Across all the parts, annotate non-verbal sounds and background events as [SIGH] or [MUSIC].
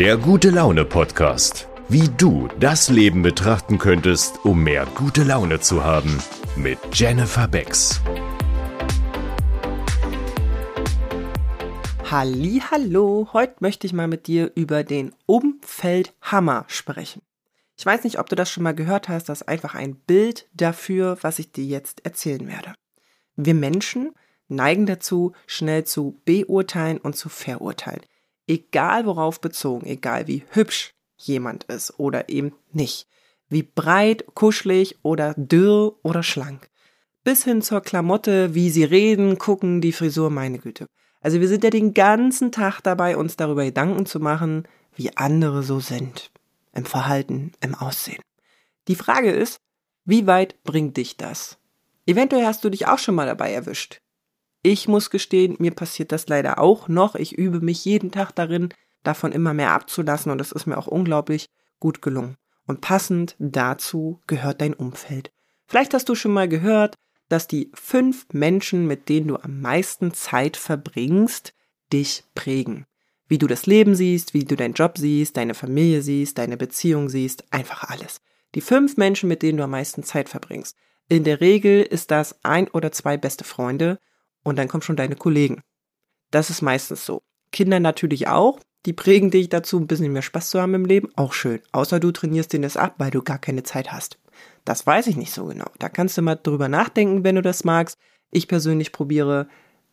Der gute Laune Podcast. Wie du das Leben betrachten könntest, um mehr gute Laune zu haben. Mit Jennifer Becks. Hallo, heute möchte ich mal mit dir über den Umfeldhammer sprechen. Ich weiß nicht, ob du das schon mal gehört hast, das ist einfach ein Bild dafür, was ich dir jetzt erzählen werde. Wir Menschen neigen dazu, schnell zu beurteilen und zu verurteilen. Egal worauf bezogen, egal wie hübsch jemand ist oder eben nicht. Wie breit, kuschelig oder dürr oder schlank. Bis hin zur Klamotte, wie sie reden, gucken, die Frisur, meine Güte. Also wir sind ja den ganzen Tag dabei, uns darüber Gedanken zu machen, wie andere so sind. Im Verhalten, im Aussehen. Die Frage ist, wie weit bringt dich das? Eventuell hast du dich auch schon mal dabei erwischt. Ich muss gestehen, mir passiert das leider auch noch. Ich übe mich jeden Tag darin, davon immer mehr abzulassen und das ist mir auch unglaublich gut gelungen. Und passend dazu gehört dein Umfeld. Vielleicht hast du schon mal gehört, dass die fünf Menschen, mit denen du am meisten Zeit verbringst, dich prägen. Wie du das Leben siehst, wie du deinen Job siehst, deine Familie siehst, deine Beziehung siehst, einfach alles. Die fünf Menschen, mit denen du am meisten Zeit verbringst. In der Regel ist das ein oder zwei beste Freunde und dann kommen schon deine Kollegen. Das ist meistens so. Kinder natürlich auch. Die prägen dich dazu, ein bisschen mehr Spaß zu haben im Leben. Auch schön. Außer du trainierst denen das ab, weil du gar keine Zeit hast. Das weiß ich nicht so genau. Da kannst du mal drüber nachdenken, wenn du das magst. Ich persönlich probiere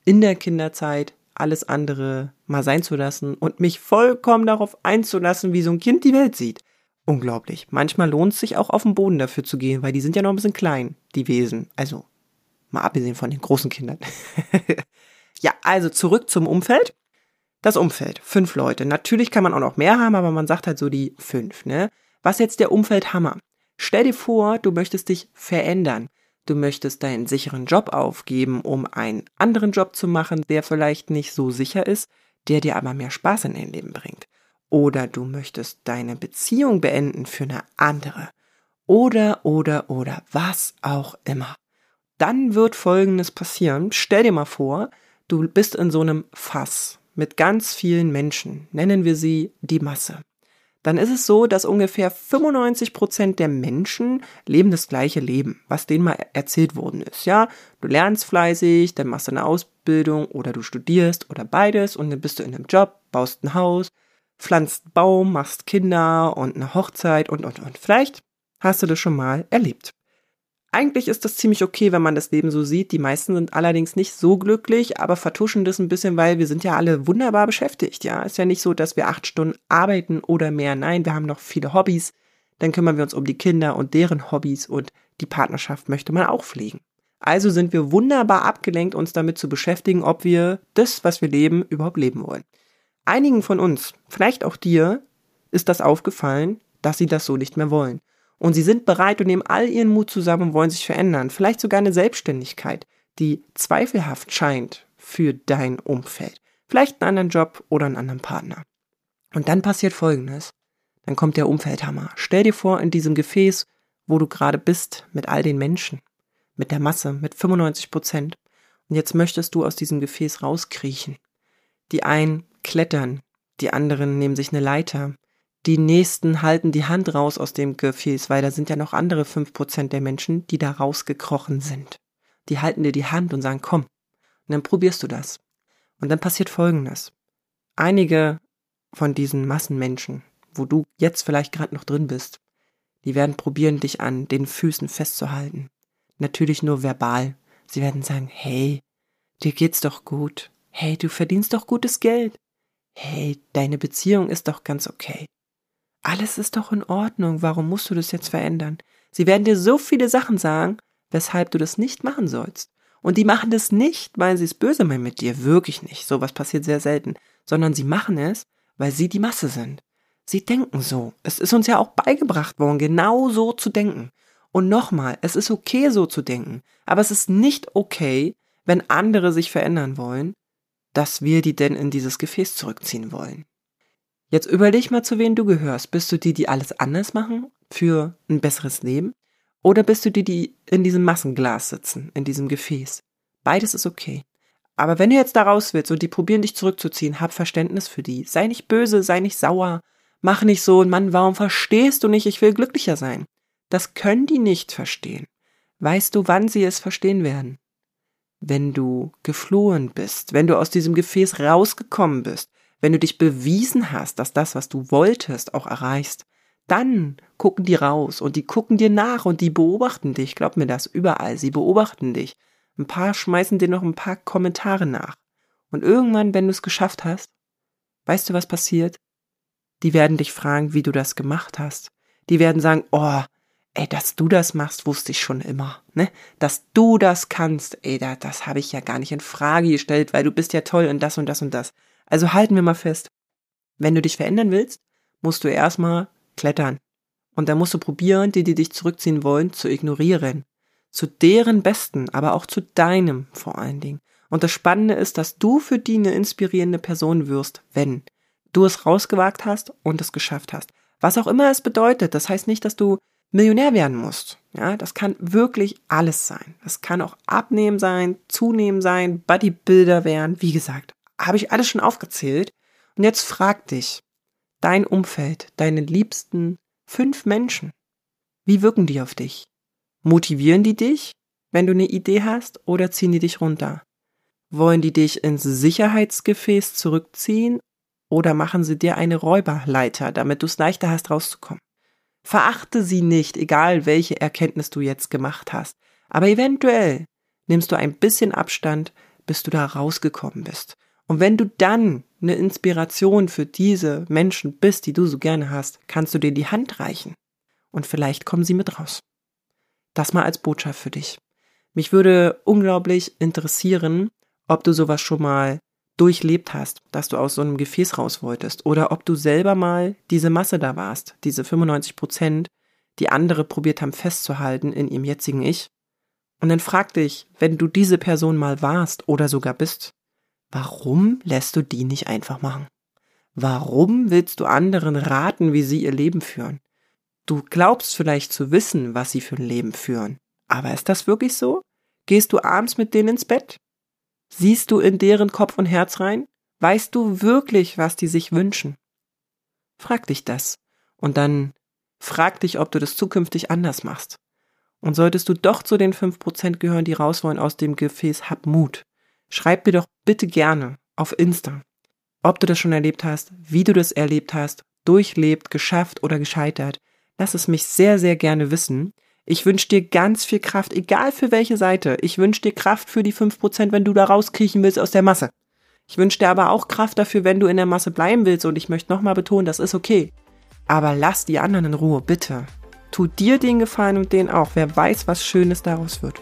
in der Kinderzeit alles andere mal sein zu lassen und mich vollkommen darauf einzulassen, wie so ein Kind die Welt sieht. Unglaublich. Manchmal lohnt es sich auch auf den Boden dafür zu gehen, weil die sind ja noch ein bisschen klein, die Wesen. Also Mal abgesehen von den großen Kindern. [LAUGHS] ja, also zurück zum Umfeld. Das Umfeld, fünf Leute. Natürlich kann man auch noch mehr haben, aber man sagt halt so die fünf, ne? Was jetzt der Umfeldhammer? Stell dir vor, du möchtest dich verändern. Du möchtest deinen sicheren Job aufgeben, um einen anderen Job zu machen, der vielleicht nicht so sicher ist, der dir aber mehr Spaß in dein Leben bringt. Oder du möchtest deine Beziehung beenden für eine andere. Oder, oder, oder, was auch immer dann wird Folgendes passieren. Stell dir mal vor, du bist in so einem Fass mit ganz vielen Menschen, nennen wir sie die Masse. Dann ist es so, dass ungefähr 95 Prozent der Menschen leben das gleiche Leben, was denen mal erzählt worden ist. Ja, du lernst fleißig, dann machst du eine Ausbildung oder du studierst oder beides und dann bist du in einem Job, baust ein Haus, pflanzt einen Baum, machst Kinder und eine Hochzeit und, und, und. Vielleicht hast du das schon mal erlebt. Eigentlich ist das ziemlich okay, wenn man das Leben so sieht. Die meisten sind allerdings nicht so glücklich, aber vertuschen das ein bisschen, weil wir sind ja alle wunderbar beschäftigt. Ja, ist ja nicht so, dass wir acht Stunden arbeiten oder mehr. Nein, wir haben noch viele Hobbys. Dann kümmern wir uns um die Kinder und deren Hobbys und die Partnerschaft möchte man auch pflegen. Also sind wir wunderbar abgelenkt, uns damit zu beschäftigen, ob wir das, was wir leben, überhaupt leben wollen. Einigen von uns, vielleicht auch dir, ist das aufgefallen, dass sie das so nicht mehr wollen. Und sie sind bereit und nehmen all ihren Mut zusammen und wollen sich verändern. Vielleicht sogar eine Selbstständigkeit, die zweifelhaft scheint für dein Umfeld. Vielleicht einen anderen Job oder einen anderen Partner. Und dann passiert Folgendes. Dann kommt der Umfeldhammer. Stell dir vor, in diesem Gefäß, wo du gerade bist, mit all den Menschen, mit der Masse, mit 95 Prozent. Und jetzt möchtest du aus diesem Gefäß rauskriechen. Die einen klettern, die anderen nehmen sich eine Leiter, die nächsten halten die Hand raus aus dem Gefäß, weil da sind ja noch andere fünf Prozent der Menschen, die da rausgekrochen sind. Die halten dir die Hand und sagen, komm. Und dann probierst du das. Und dann passiert Folgendes. Einige von diesen Massenmenschen, wo du jetzt vielleicht gerade noch drin bist, die werden probieren, dich an den Füßen festzuhalten. Natürlich nur verbal. Sie werden sagen, hey, dir geht's doch gut. Hey, du verdienst doch gutes Geld. Hey, deine Beziehung ist doch ganz okay alles ist doch in Ordnung, warum musst du das jetzt verändern? Sie werden dir so viele Sachen sagen, weshalb du das nicht machen sollst. Und die machen das nicht, weil sie es böse meinen mit dir, wirklich nicht. Sowas passiert sehr selten. Sondern sie machen es, weil sie die Masse sind. Sie denken so. Es ist uns ja auch beigebracht worden, genau so zu denken. Und nochmal, es ist okay so zu denken. Aber es ist nicht okay, wenn andere sich verändern wollen, dass wir die denn in dieses Gefäß zurückziehen wollen. Jetzt überleg mal, zu wem du gehörst. Bist du die, die alles anders machen für ein besseres Leben? Oder bist du die, die in diesem Massenglas sitzen, in diesem Gefäß? Beides ist okay. Aber wenn du jetzt da raus willst und die probieren dich zurückzuziehen, hab Verständnis für die. Sei nicht böse, sei nicht sauer, mach nicht so Mann, warum verstehst du nicht, ich will glücklicher sein? Das können die nicht verstehen. Weißt du, wann sie es verstehen werden? Wenn du geflohen bist, wenn du aus diesem Gefäß rausgekommen bist, wenn du dich bewiesen hast, dass das, was du wolltest, auch erreichst, dann gucken die raus und die gucken dir nach und die beobachten dich. Glaub mir das, überall. Sie beobachten dich. Ein paar schmeißen dir noch ein paar Kommentare nach. Und irgendwann, wenn du es geschafft hast, weißt du, was passiert? Die werden dich fragen, wie du das gemacht hast. Die werden sagen, oh, ey, dass du das machst, wusste ich schon immer, ne? Dass du das kannst, ey, das, das habe ich ja gar nicht in Frage gestellt, weil du bist ja toll und das und das und das. Also halten wir mal fest. Wenn du dich verändern willst, musst du erstmal klettern. Und dann musst du probieren, die, die dich zurückziehen wollen, zu ignorieren. Zu deren Besten, aber auch zu deinem vor allen Dingen. Und das Spannende ist, dass du für die eine inspirierende Person wirst, wenn du es rausgewagt hast und es geschafft hast. Was auch immer es bedeutet, das heißt nicht, dass du Millionär werden musst. Ja, das kann wirklich alles sein. Das kann auch abnehmen sein, zunehmen sein, Bodybuilder werden. Wie gesagt, habe ich alles schon aufgezählt. Und jetzt frag dich, dein Umfeld, deine liebsten fünf Menschen, wie wirken die auf dich? Motivieren die dich, wenn du eine Idee hast, oder ziehen die dich runter? Wollen die dich ins Sicherheitsgefäß zurückziehen oder machen sie dir eine Räuberleiter, damit du es leichter hast, rauszukommen? Verachte sie nicht, egal welche Erkenntnis du jetzt gemacht hast. Aber eventuell nimmst du ein bisschen Abstand, bis du da rausgekommen bist. Und wenn du dann eine Inspiration für diese Menschen bist, die du so gerne hast, kannst du dir die Hand reichen. Und vielleicht kommen sie mit raus. Das mal als Botschaft für dich. Mich würde unglaublich interessieren, ob du sowas schon mal durchlebt hast, dass du aus so einem Gefäß raus wolltest oder ob du selber mal diese Masse da warst, diese 95 Prozent, die andere probiert haben festzuhalten in ihrem jetzigen Ich. Und dann frag dich, wenn du diese Person mal warst oder sogar bist, warum lässt du die nicht einfach machen? Warum willst du anderen raten, wie sie ihr Leben führen? Du glaubst vielleicht zu wissen, was sie für ein Leben führen. Aber ist das wirklich so? Gehst du abends mit denen ins Bett? Siehst du in deren Kopf und Herz rein? Weißt du wirklich, was die sich wünschen? Frag dich das. Und dann frag dich, ob du das zukünftig anders machst. Und solltest du doch zu den fünf Prozent gehören, die raus wollen aus dem Gefäß, hab Mut. Schreib mir doch bitte gerne auf Insta, ob du das schon erlebt hast, wie du das erlebt hast, durchlebt, geschafft oder gescheitert. Lass es mich sehr, sehr gerne wissen. Ich wünsche dir ganz viel Kraft, egal für welche Seite. Ich wünsche dir Kraft für die fünf Prozent, wenn du da rauskriechen willst aus der Masse. Ich wünsche dir aber auch Kraft dafür, wenn du in der Masse bleiben willst. Und ich möchte nochmal betonen, das ist okay. Aber lass die anderen in Ruhe, bitte. Tu dir den Gefallen und den auch. Wer weiß, was Schönes daraus wird.